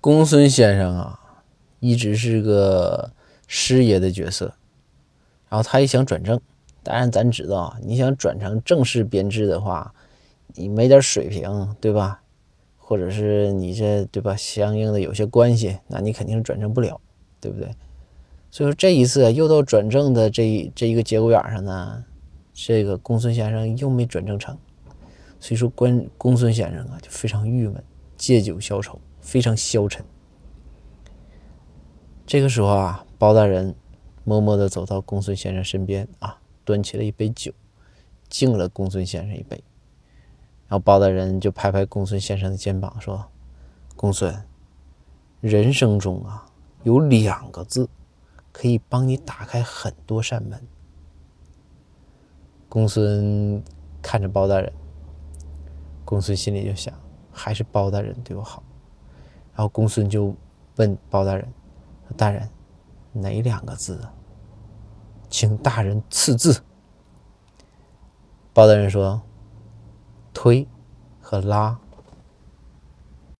公孙先生啊，一直是个师爷的角色，然后他也想转正。当然，咱知道啊，你想转成正式编制的话，你没点水平，对吧？或者是你这对吧，相应的有些关系，那你肯定是转正不了，对不对？所以说这一次又到转正的这这一个节骨眼上呢，这个公孙先生又没转正成，所以说关公孙先生啊就非常郁闷，借酒消愁。非常消沉。这个时候啊，包大人默默地走到公孙先生身边啊，端起了一杯酒，敬了公孙先生一杯。然后包大人就拍拍公孙先生的肩膀说：“公孙，人生中啊，有两个字可以帮你打开很多扇门。”公孙看着包大人，公孙心里就想：还是包大人对我好。然后公孙就问包大人：“大人，哪两个字啊？请大人赐字。”包大人说：“推和拉。”